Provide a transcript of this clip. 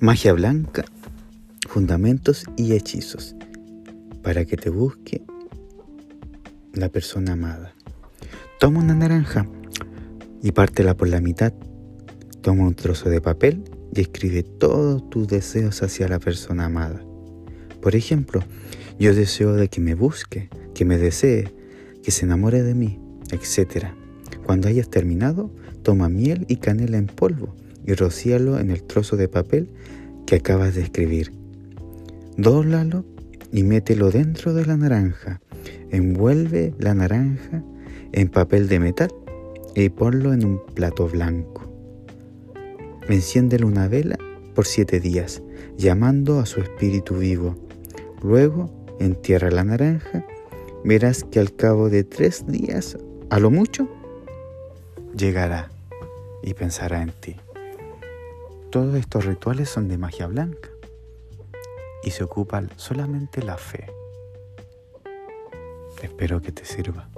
Magia blanca, fundamentos y hechizos para que te busque la persona amada. Toma una naranja y pártela por la mitad. Toma un trozo de papel y escribe todos tus deseos hacia la persona amada. Por ejemplo, yo deseo de que me busque, que me desee, que se enamore de mí, etc. Cuando hayas terminado, toma miel y canela en polvo y rocíalo en el trozo de papel que acabas de escribir. Dóblalo y mételo dentro de la naranja. Envuelve la naranja en papel de metal y ponlo en un plato blanco. Enciéndele una vela por siete días, llamando a su espíritu vivo. Luego entierra la naranja. Verás que al cabo de tres días, a lo mucho, llegará y pensará en ti. Todos estos rituales son de magia blanca y se ocupa solamente la fe. Espero que te sirva.